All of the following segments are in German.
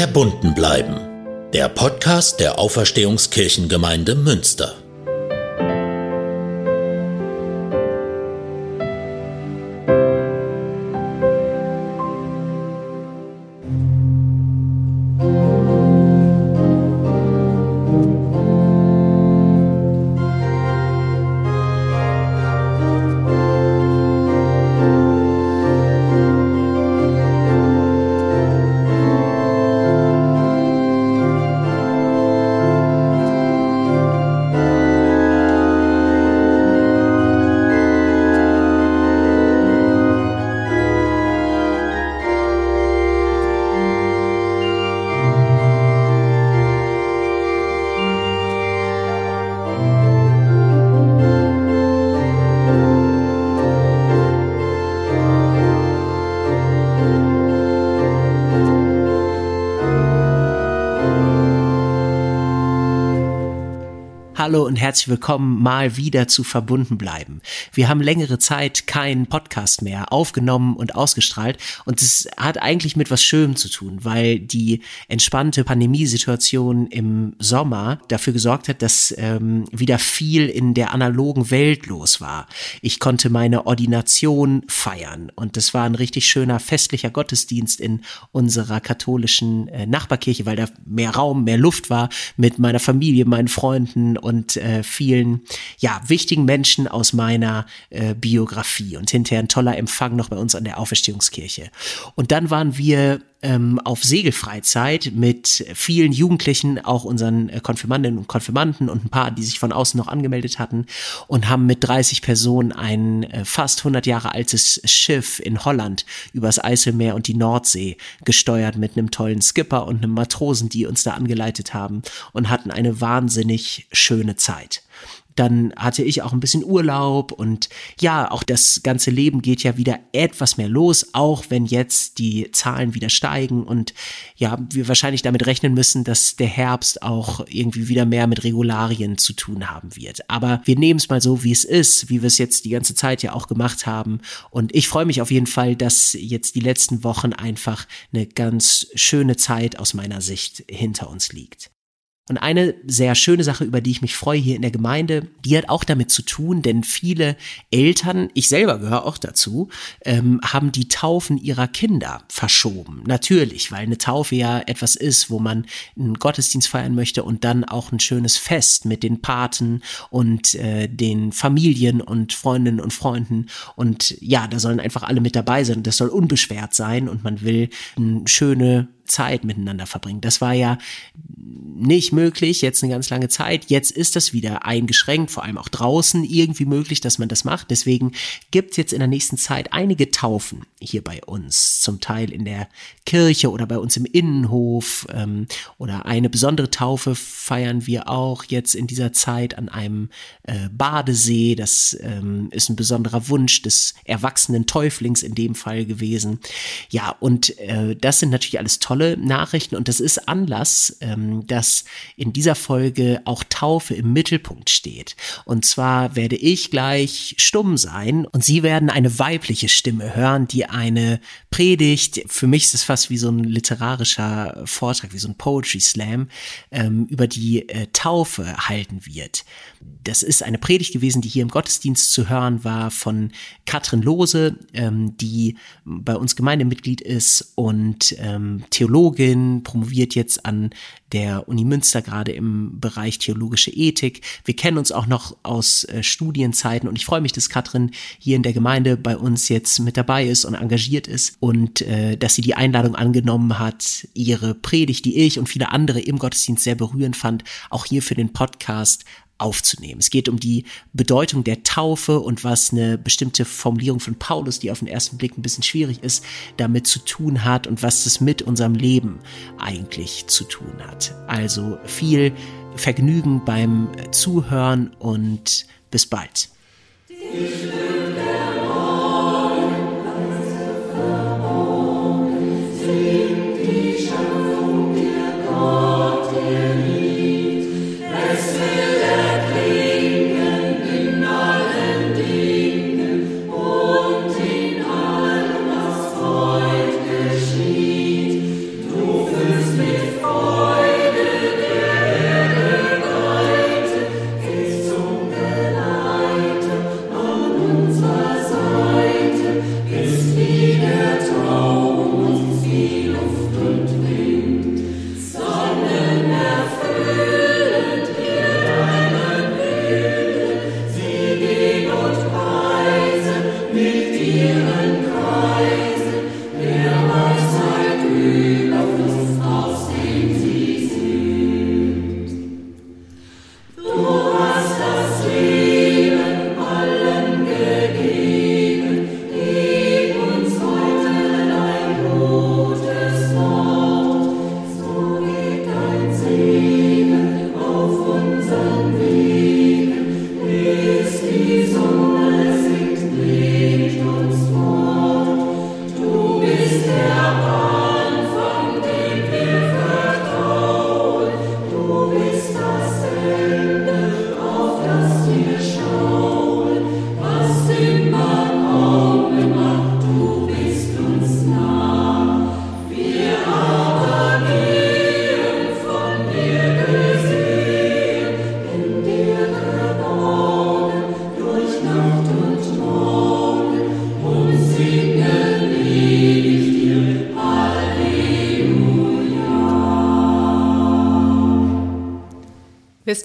Verbunden bleiben. Der Podcast der Auferstehungskirchengemeinde Münster. Hallo und herzlich willkommen mal wieder zu Verbunden bleiben. Wir haben längere Zeit keinen Podcast mehr aufgenommen und ausgestrahlt und es hat eigentlich mit was Schönem zu tun, weil die entspannte Pandemiesituation im Sommer dafür gesorgt hat, dass ähm, wieder viel in der analogen Welt los war. Ich konnte meine Ordination feiern und das war ein richtig schöner festlicher Gottesdienst in unserer katholischen äh, Nachbarkirche, weil da mehr Raum, mehr Luft war mit meiner Familie, meinen Freunden und äh, vielen ja wichtigen Menschen aus meiner äh, Biografie und hinterher ein toller Empfang noch bei uns an der Auferstehungskirche. Und dann waren wir ähm, auf Segelfreizeit mit vielen Jugendlichen, auch unseren äh, Konfirmandinnen und Konfirmanden und ein paar, die sich von außen noch angemeldet hatten und haben mit 30 Personen ein äh, fast 100 Jahre altes Schiff in Holland übers Eiselmeer und die Nordsee gesteuert mit einem tollen Skipper und einem Matrosen, die uns da angeleitet haben und hatten eine wahnsinnig schöne Zeit dann hatte ich auch ein bisschen Urlaub und ja, auch das ganze Leben geht ja wieder etwas mehr los, auch wenn jetzt die Zahlen wieder steigen und ja, wir wahrscheinlich damit rechnen müssen, dass der Herbst auch irgendwie wieder mehr mit Regularien zu tun haben wird. Aber wir nehmen es mal so, wie es ist, wie wir es jetzt die ganze Zeit ja auch gemacht haben und ich freue mich auf jeden Fall, dass jetzt die letzten Wochen einfach eine ganz schöne Zeit aus meiner Sicht hinter uns liegt. Und eine sehr schöne Sache, über die ich mich freue hier in der Gemeinde, die hat auch damit zu tun, denn viele Eltern, ich selber gehöre auch dazu, ähm, haben die Taufen ihrer Kinder verschoben. Natürlich, weil eine Taufe ja etwas ist, wo man einen Gottesdienst feiern möchte und dann auch ein schönes Fest mit den Paten und äh, den Familien und Freundinnen und Freunden. Und ja, da sollen einfach alle mit dabei sein. Das soll unbeschwert sein und man will eine schöne Zeit miteinander verbringen. Das war ja nicht möglich, jetzt eine ganz lange Zeit. Jetzt ist das wieder eingeschränkt, vor allem auch draußen irgendwie möglich, dass man das macht. Deswegen gibt es jetzt in der nächsten Zeit einige Taufen hier bei uns, zum Teil in der Kirche oder bei uns im Innenhof. Ähm, oder eine besondere Taufe feiern wir auch jetzt in dieser Zeit an einem äh, Badesee. Das ähm, ist ein besonderer Wunsch des erwachsenen Täuflings in dem Fall gewesen. Ja, und äh, das sind natürlich alles tolle tolle Nachrichten und das ist Anlass, ähm, dass in dieser Folge auch Taufe im Mittelpunkt steht. Und zwar werde ich gleich stumm sein und Sie werden eine weibliche Stimme hören, die eine Predigt, für mich ist es fast wie so ein literarischer Vortrag, wie so ein Poetry Slam, ähm, über die äh, Taufe halten wird. Das ist eine Predigt gewesen, die hier im Gottesdienst zu hören war von Katrin Lose, ähm, die bei uns Gemeindemitglied ist und ähm, Theologin, promoviert jetzt an der Uni Münster gerade im Bereich theologische Ethik. Wir kennen uns auch noch aus äh, Studienzeiten und ich freue mich, dass Katrin hier in der Gemeinde bei uns jetzt mit dabei ist und engagiert ist und äh, dass sie die Einladung angenommen hat, ihre Predigt, die ich und viele andere im Gottesdienst sehr berührend fand, auch hier für den Podcast aufzunehmen. Es geht um die Bedeutung der Taufe und was eine bestimmte Formulierung von Paulus, die auf den ersten Blick ein bisschen schwierig ist, damit zu tun hat und was es mit unserem Leben eigentlich zu tun hat. Also viel Vergnügen beim Zuhören und bis bald.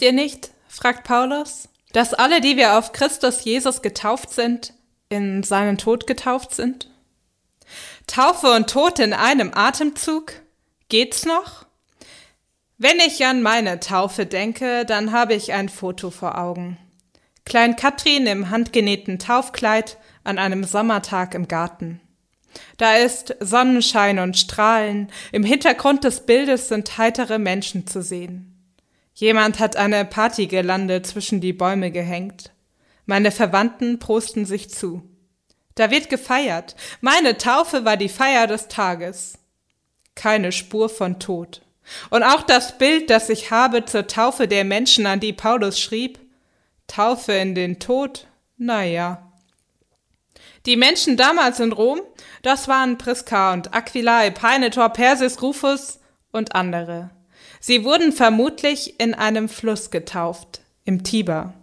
Ihr nicht, fragt Paulus, dass alle, die wir auf Christus Jesus getauft sind, in seinen Tod getauft sind? Taufe und Tod in einem Atemzug? Geht's noch? Wenn ich an meine Taufe denke, dann habe ich ein Foto vor Augen. Klein Katrin im handgenähten Taufkleid an einem Sommertag im Garten. Da ist Sonnenschein und Strahlen, im Hintergrund des Bildes sind heitere Menschen zu sehen. Jemand hat eine Partygirlande zwischen die Bäume gehängt. Meine Verwandten prosten sich zu. Da wird gefeiert. Meine Taufe war die Feier des Tages. Keine Spur von Tod. Und auch das Bild, das ich habe zur Taufe der Menschen, an die Paulus schrieb, Taufe in den Tod, na ja. Die Menschen damals in Rom, das waren Priska und Aquila, Epaenetor, Persis, Rufus und andere. Sie wurden vermutlich in einem Fluss getauft, im Tiber.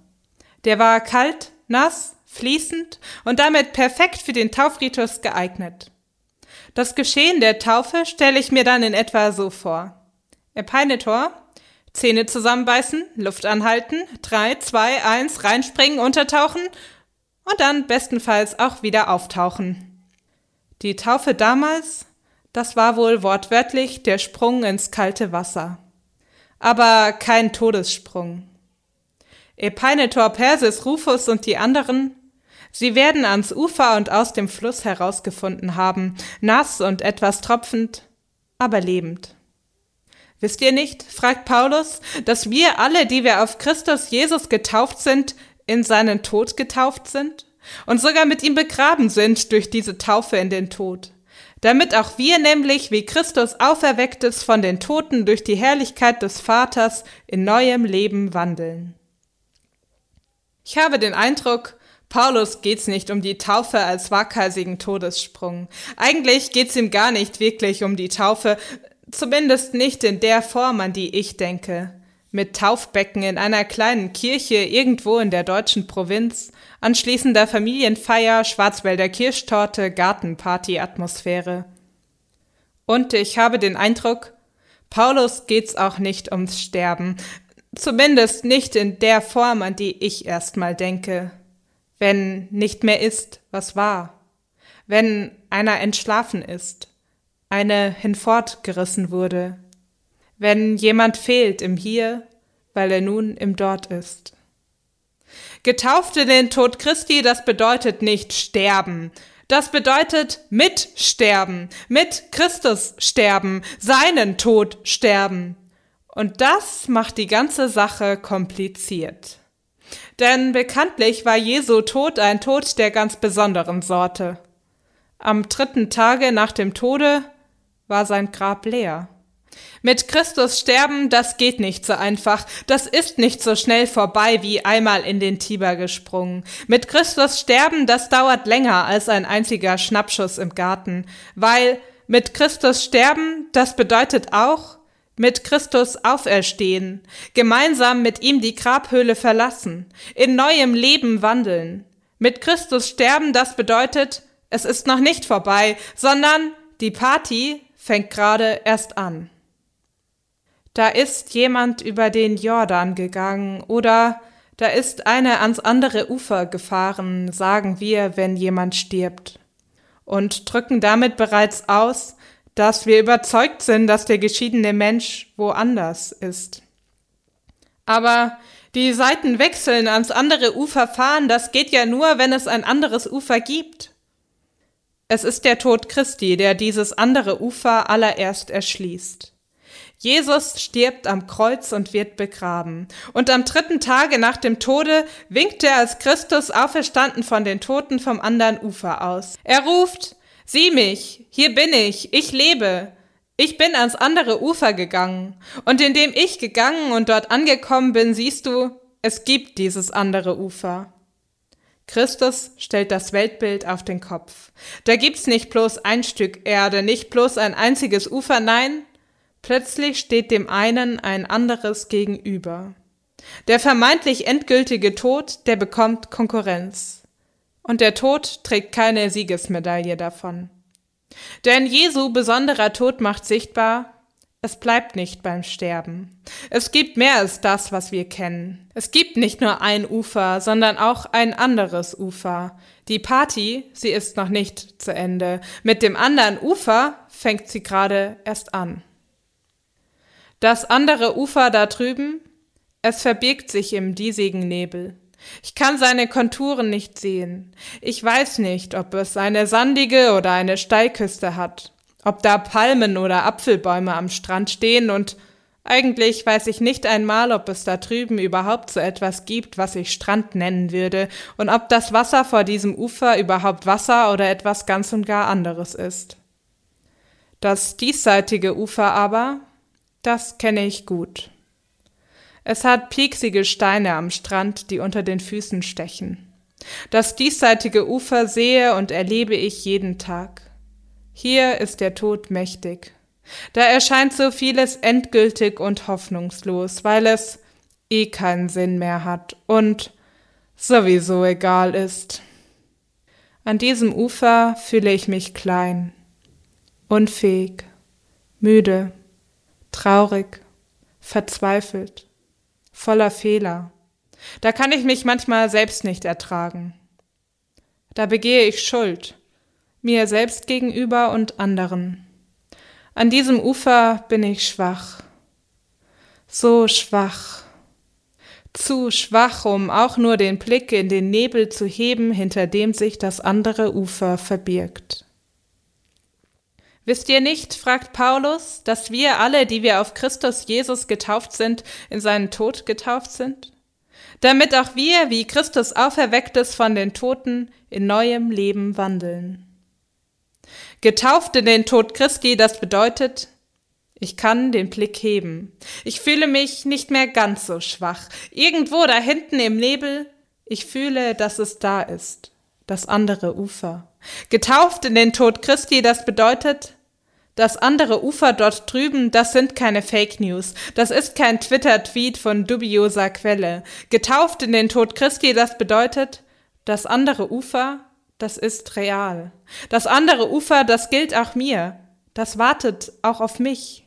Der war kalt, nass fließend und damit perfekt für den Taufritus geeignet. Das Geschehen der Taufe stelle ich mir dann in etwa so vor. Epeinetor, Zähne zusammenbeißen, Luft anhalten, drei, zwei, eins, reinspringen, untertauchen und dann bestenfalls auch wieder auftauchen. Die Taufe damals, das war wohl wortwörtlich der Sprung ins kalte Wasser. Aber kein Todessprung. Epeinetor, Persis, Rufus und die anderen Sie werden ans Ufer und aus dem Fluss herausgefunden haben, nass und etwas tropfend, aber lebend. Wisst ihr nicht, fragt Paulus, dass wir alle, die wir auf Christus Jesus getauft sind, in seinen Tod getauft sind und sogar mit ihm begraben sind durch diese Taufe in den Tod, damit auch wir nämlich, wie Christus auferweckt ist von den Toten durch die Herrlichkeit des Vaters, in neuem Leben wandeln. Ich habe den Eindruck, Paulus geht's nicht um die Taufe als waghalsigen Todessprung. Eigentlich geht's ihm gar nicht wirklich um die Taufe, zumindest nicht in der Form, an die ich denke. Mit Taufbecken in einer kleinen Kirche irgendwo in der deutschen Provinz, anschließender Familienfeier, Schwarzwälder Kirschtorte, Gartenparty-Atmosphäre. Und ich habe den Eindruck, Paulus geht's auch nicht ums Sterben, zumindest nicht in der Form, an die ich erstmal denke wenn nicht mehr ist, was war, wenn einer entschlafen ist, eine hinfortgerissen wurde, wenn jemand fehlt im Hier, weil er nun im Dort ist. Getauft in den Tod Christi, das bedeutet nicht sterben, das bedeutet mitsterben, mit Christus sterben, seinen Tod sterben. Und das macht die ganze Sache kompliziert. Denn bekanntlich war Jesu Tod ein Tod der ganz besonderen Sorte. Am dritten Tage nach dem Tode war sein Grab leer. Mit Christus sterben, das geht nicht so einfach, das ist nicht so schnell vorbei wie einmal in den Tiber gesprungen. Mit Christus sterben, das dauert länger als ein einziger Schnappschuss im Garten, weil mit Christus sterben, das bedeutet auch, mit Christus auferstehen, gemeinsam mit ihm die Grabhöhle verlassen, in neuem Leben wandeln. Mit Christus sterben, das bedeutet, es ist noch nicht vorbei, sondern die Party fängt gerade erst an. Da ist jemand über den Jordan gegangen oder da ist einer ans andere Ufer gefahren, sagen wir, wenn jemand stirbt, und drücken damit bereits aus, dass wir überzeugt sind, dass der geschiedene Mensch woanders ist. Aber die Seiten wechseln, ans andere Ufer fahren, das geht ja nur, wenn es ein anderes Ufer gibt. Es ist der Tod Christi, der dieses andere Ufer allererst erschließt. Jesus stirbt am Kreuz und wird begraben. Und am dritten Tage nach dem Tode winkt er als Christus auferstanden von den Toten vom anderen Ufer aus. Er ruft, Sieh mich, hier bin ich, ich lebe. Ich bin ans andere Ufer gegangen, und indem ich gegangen und dort angekommen bin, siehst du, es gibt dieses andere Ufer. Christus stellt das Weltbild auf den Kopf. Da gibt's nicht bloß ein Stück Erde, nicht bloß ein einziges Ufer, nein, plötzlich steht dem einen ein anderes gegenüber. Der vermeintlich endgültige Tod, der bekommt Konkurrenz. Und der Tod trägt keine Siegesmedaille davon. Denn Jesu besonderer Tod macht sichtbar, es bleibt nicht beim Sterben. Es gibt mehr als das, was wir kennen. Es gibt nicht nur ein Ufer, sondern auch ein anderes Ufer. Die Party, sie ist noch nicht zu Ende. Mit dem anderen Ufer fängt sie gerade erst an. Das andere Ufer da drüben, es verbirgt sich im diesigen Nebel. Ich kann seine Konturen nicht sehen. Ich weiß nicht, ob es eine sandige oder eine Steilküste hat, ob da Palmen oder Apfelbäume am Strand stehen und eigentlich weiß ich nicht einmal, ob es da drüben überhaupt so etwas gibt, was ich Strand nennen würde, und ob das Wasser vor diesem Ufer überhaupt Wasser oder etwas ganz und gar anderes ist. Das diesseitige Ufer aber, das kenne ich gut. Es hat pieksige Steine am Strand, die unter den Füßen stechen. Das diesseitige Ufer sehe und erlebe ich jeden Tag. Hier ist der Tod mächtig. Da erscheint so vieles endgültig und hoffnungslos, weil es eh keinen Sinn mehr hat und sowieso egal ist. An diesem Ufer fühle ich mich klein, unfähig, müde, traurig, verzweifelt voller Fehler. Da kann ich mich manchmal selbst nicht ertragen. Da begehe ich Schuld, mir selbst gegenüber und anderen. An diesem Ufer bin ich schwach, so schwach, zu schwach, um auch nur den Blick in den Nebel zu heben, hinter dem sich das andere Ufer verbirgt. Wisst ihr nicht, fragt Paulus, dass wir alle, die wir auf Christus Jesus getauft sind, in seinen Tod getauft sind? Damit auch wir, wie Christus auferweckt ist von den Toten, in neuem Leben wandeln. Getauft in den Tod Christi, das bedeutet, ich kann den Blick heben. Ich fühle mich nicht mehr ganz so schwach. Irgendwo da hinten im Nebel, ich fühle, dass es da ist, das andere Ufer. Getauft in den Tod Christi, das bedeutet, das andere Ufer dort drüben, das sind keine Fake News. Das ist kein Twitter-Tweet von dubioser Quelle. Getauft in den Tod Christi, das bedeutet, das andere Ufer, das ist real. Das andere Ufer, das gilt auch mir. Das wartet auch auf mich.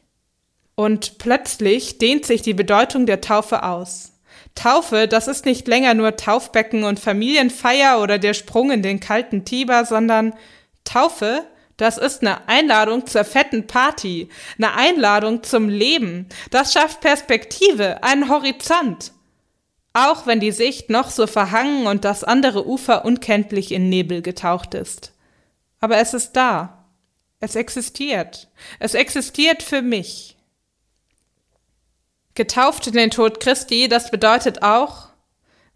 Und plötzlich dehnt sich die Bedeutung der Taufe aus. Taufe, das ist nicht länger nur Taufbecken und Familienfeier oder der Sprung in den kalten Tiber, sondern Taufe, das ist eine Einladung zur fetten Party, eine Einladung zum Leben. Das schafft Perspektive, einen Horizont. Auch wenn die Sicht noch so verhangen und das andere Ufer unkenntlich in Nebel getaucht ist. Aber es ist da. Es existiert. Es existiert für mich. Getauft in den Tod Christi, das bedeutet auch,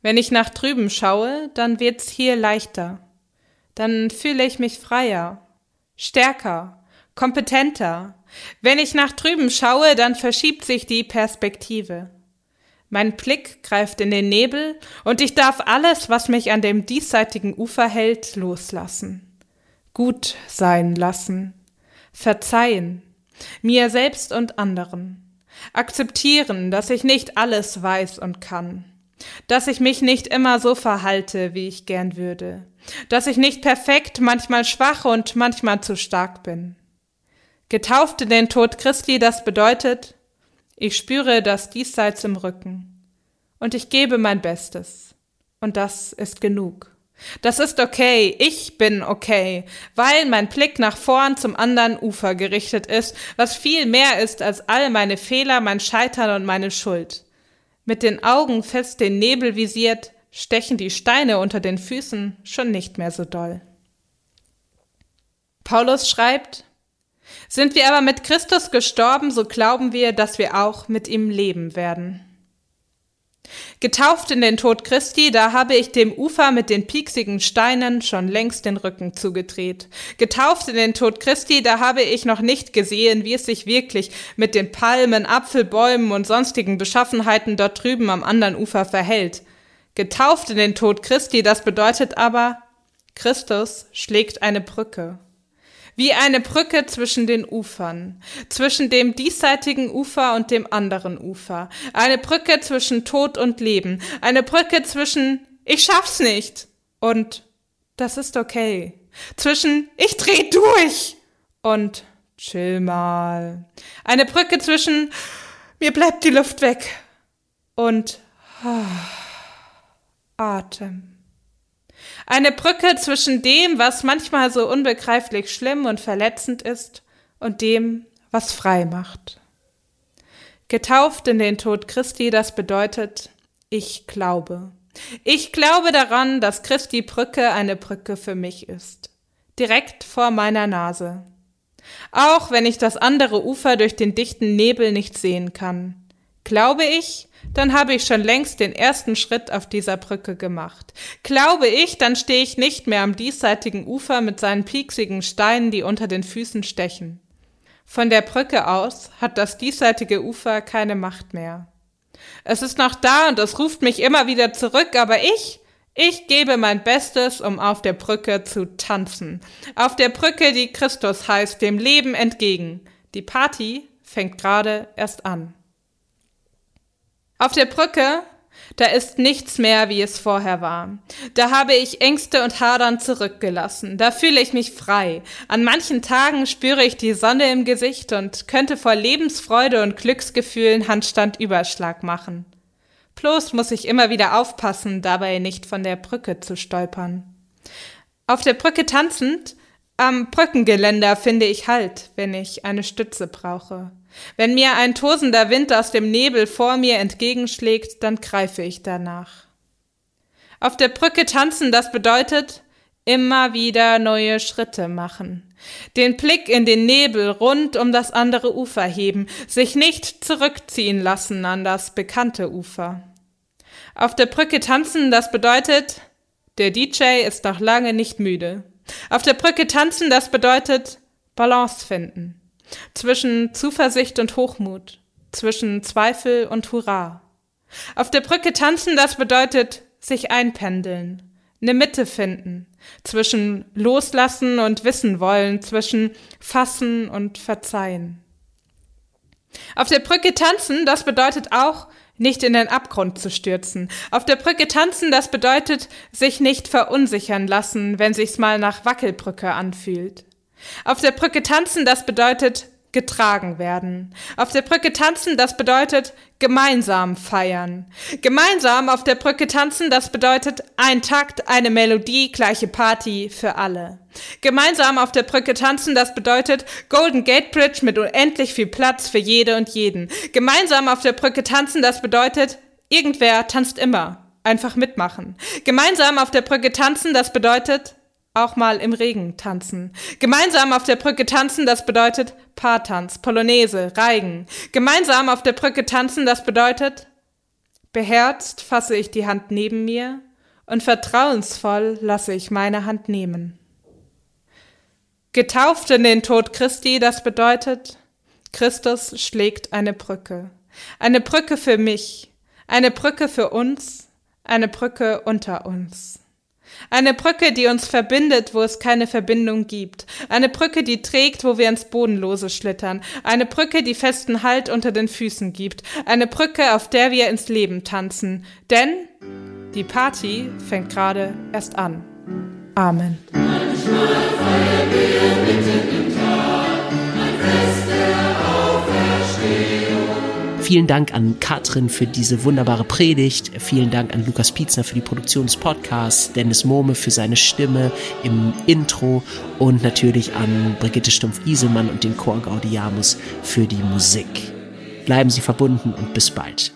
wenn ich nach drüben schaue, dann wird's hier leichter. Dann fühle ich mich freier, stärker, kompetenter. Wenn ich nach drüben schaue, dann verschiebt sich die Perspektive. Mein Blick greift in den Nebel und ich darf alles, was mich an dem diesseitigen Ufer hält, loslassen. Gut sein lassen. Verzeihen. Mir selbst und anderen. Akzeptieren, dass ich nicht alles weiß und kann. Dass ich mich nicht immer so verhalte, wie ich gern würde. Dass ich nicht perfekt, manchmal schwach und manchmal zu stark bin. Getauft in den Tod Christi, das bedeutet, ich spüre das Diesseits im Rücken. Und ich gebe mein Bestes. Und das ist genug. Das ist okay, ich bin okay, weil mein Blick nach vorn zum anderen Ufer gerichtet ist, was viel mehr ist als all meine Fehler, mein Scheitern und meine Schuld. Mit den Augen fest den Nebel visiert, stechen die Steine unter den Füßen schon nicht mehr so doll. Paulus schreibt, sind wir aber mit Christus gestorben, so glauben wir, dass wir auch mit ihm leben werden. Getauft in den Tod Christi, da habe ich dem Ufer mit den pieksigen Steinen schon längst den Rücken zugedreht. Getauft in den Tod Christi, da habe ich noch nicht gesehen, wie es sich wirklich mit den Palmen, Apfelbäumen und sonstigen Beschaffenheiten dort drüben am anderen Ufer verhält. Getauft in den Tod Christi, das bedeutet aber, Christus schlägt eine Brücke wie eine Brücke zwischen den Ufern, zwischen dem diesseitigen Ufer und dem anderen Ufer, eine Brücke zwischen Tod und Leben, eine Brücke zwischen ich schaff's nicht und das ist okay, zwischen ich dreh durch und chill mal. Eine Brücke zwischen mir bleibt die Luft weg und Atem. Eine Brücke zwischen dem, was manchmal so unbegreiflich schlimm und verletzend ist, und dem, was frei macht. Getauft in den Tod Christi, das bedeutet, ich glaube. Ich glaube daran, dass Christi Brücke eine Brücke für mich ist. Direkt vor meiner Nase. Auch wenn ich das andere Ufer durch den dichten Nebel nicht sehen kann. Glaube ich, dann habe ich schon längst den ersten Schritt auf dieser Brücke gemacht. Glaube ich, dann stehe ich nicht mehr am diesseitigen Ufer mit seinen pieksigen Steinen, die unter den Füßen stechen. Von der Brücke aus hat das diesseitige Ufer keine Macht mehr. Es ist noch da und es ruft mich immer wieder zurück, aber ich, ich gebe mein Bestes, um auf der Brücke zu tanzen. Auf der Brücke, die Christus heißt, dem Leben entgegen. Die Party fängt gerade erst an. Auf der Brücke, da ist nichts mehr, wie es vorher war. Da habe ich Ängste und Hadern zurückgelassen. Da fühle ich mich frei. An manchen Tagen spüre ich die Sonne im Gesicht und könnte vor Lebensfreude und Glücksgefühlen Handstandüberschlag machen. Bloß muss ich immer wieder aufpassen, dabei nicht von der Brücke zu stolpern. Auf der Brücke tanzend, am Brückengeländer finde ich Halt, wenn ich eine Stütze brauche. Wenn mir ein tosender Wind aus dem Nebel vor mir entgegenschlägt, dann greife ich danach. Auf der Brücke tanzen, das bedeutet immer wieder neue Schritte machen. Den Blick in den Nebel rund um das andere Ufer heben, sich nicht zurückziehen lassen an das bekannte Ufer. Auf der Brücke tanzen, das bedeutet, der DJ ist noch lange nicht müde. Auf der Brücke tanzen, das bedeutet Balance finden zwischen Zuversicht und Hochmut, zwischen Zweifel und Hurra. Auf der Brücke tanzen, das bedeutet sich einpendeln, eine Mitte finden, zwischen Loslassen und Wissen wollen, zwischen Fassen und Verzeihen. Auf der Brücke tanzen, das bedeutet auch, nicht in den Abgrund zu stürzen. Auf der Brücke tanzen, das bedeutet, sich nicht verunsichern lassen, wenn sich's mal nach Wackelbrücke anfühlt. Auf der Brücke tanzen, das bedeutet getragen werden. Auf der Brücke tanzen, das bedeutet gemeinsam feiern. Gemeinsam auf der Brücke tanzen, das bedeutet ein Takt, eine Melodie, gleiche Party für alle. Gemeinsam auf der Brücke tanzen, das bedeutet Golden Gate Bridge mit unendlich viel Platz für jede und jeden. Gemeinsam auf der Brücke tanzen, das bedeutet irgendwer tanzt immer. Einfach mitmachen. Gemeinsam auf der Brücke tanzen, das bedeutet auch mal im Regen tanzen. Gemeinsam auf der Brücke tanzen, das bedeutet Paartanz, Polonaise, Reigen. Gemeinsam auf der Brücke tanzen, das bedeutet beherzt fasse ich die Hand neben mir und vertrauensvoll lasse ich meine Hand nehmen. Getauft in den Tod Christi, das bedeutet, Christus schlägt eine Brücke. Eine Brücke für mich, eine Brücke für uns, eine Brücke unter uns. Eine Brücke, die uns verbindet, wo es keine Verbindung gibt. Eine Brücke, die trägt, wo wir ins Bodenlose schlittern. Eine Brücke, die festen Halt unter den Füßen gibt. Eine Brücke, auf der wir ins Leben tanzen. Denn die Party fängt gerade erst an. Amen. Manchmal feiern wir mitten im Tag ein Fest der Auferstehung. Vielen Dank an Katrin für diese wunderbare Predigt. Vielen Dank an Lukas Pietzner für die Produktion des Podcasts, Dennis Mohme für seine Stimme im Intro und natürlich an Brigitte Stumpf-Iselmann und den Chor Gaudiamus für die Musik. Bleiben Sie verbunden und bis bald.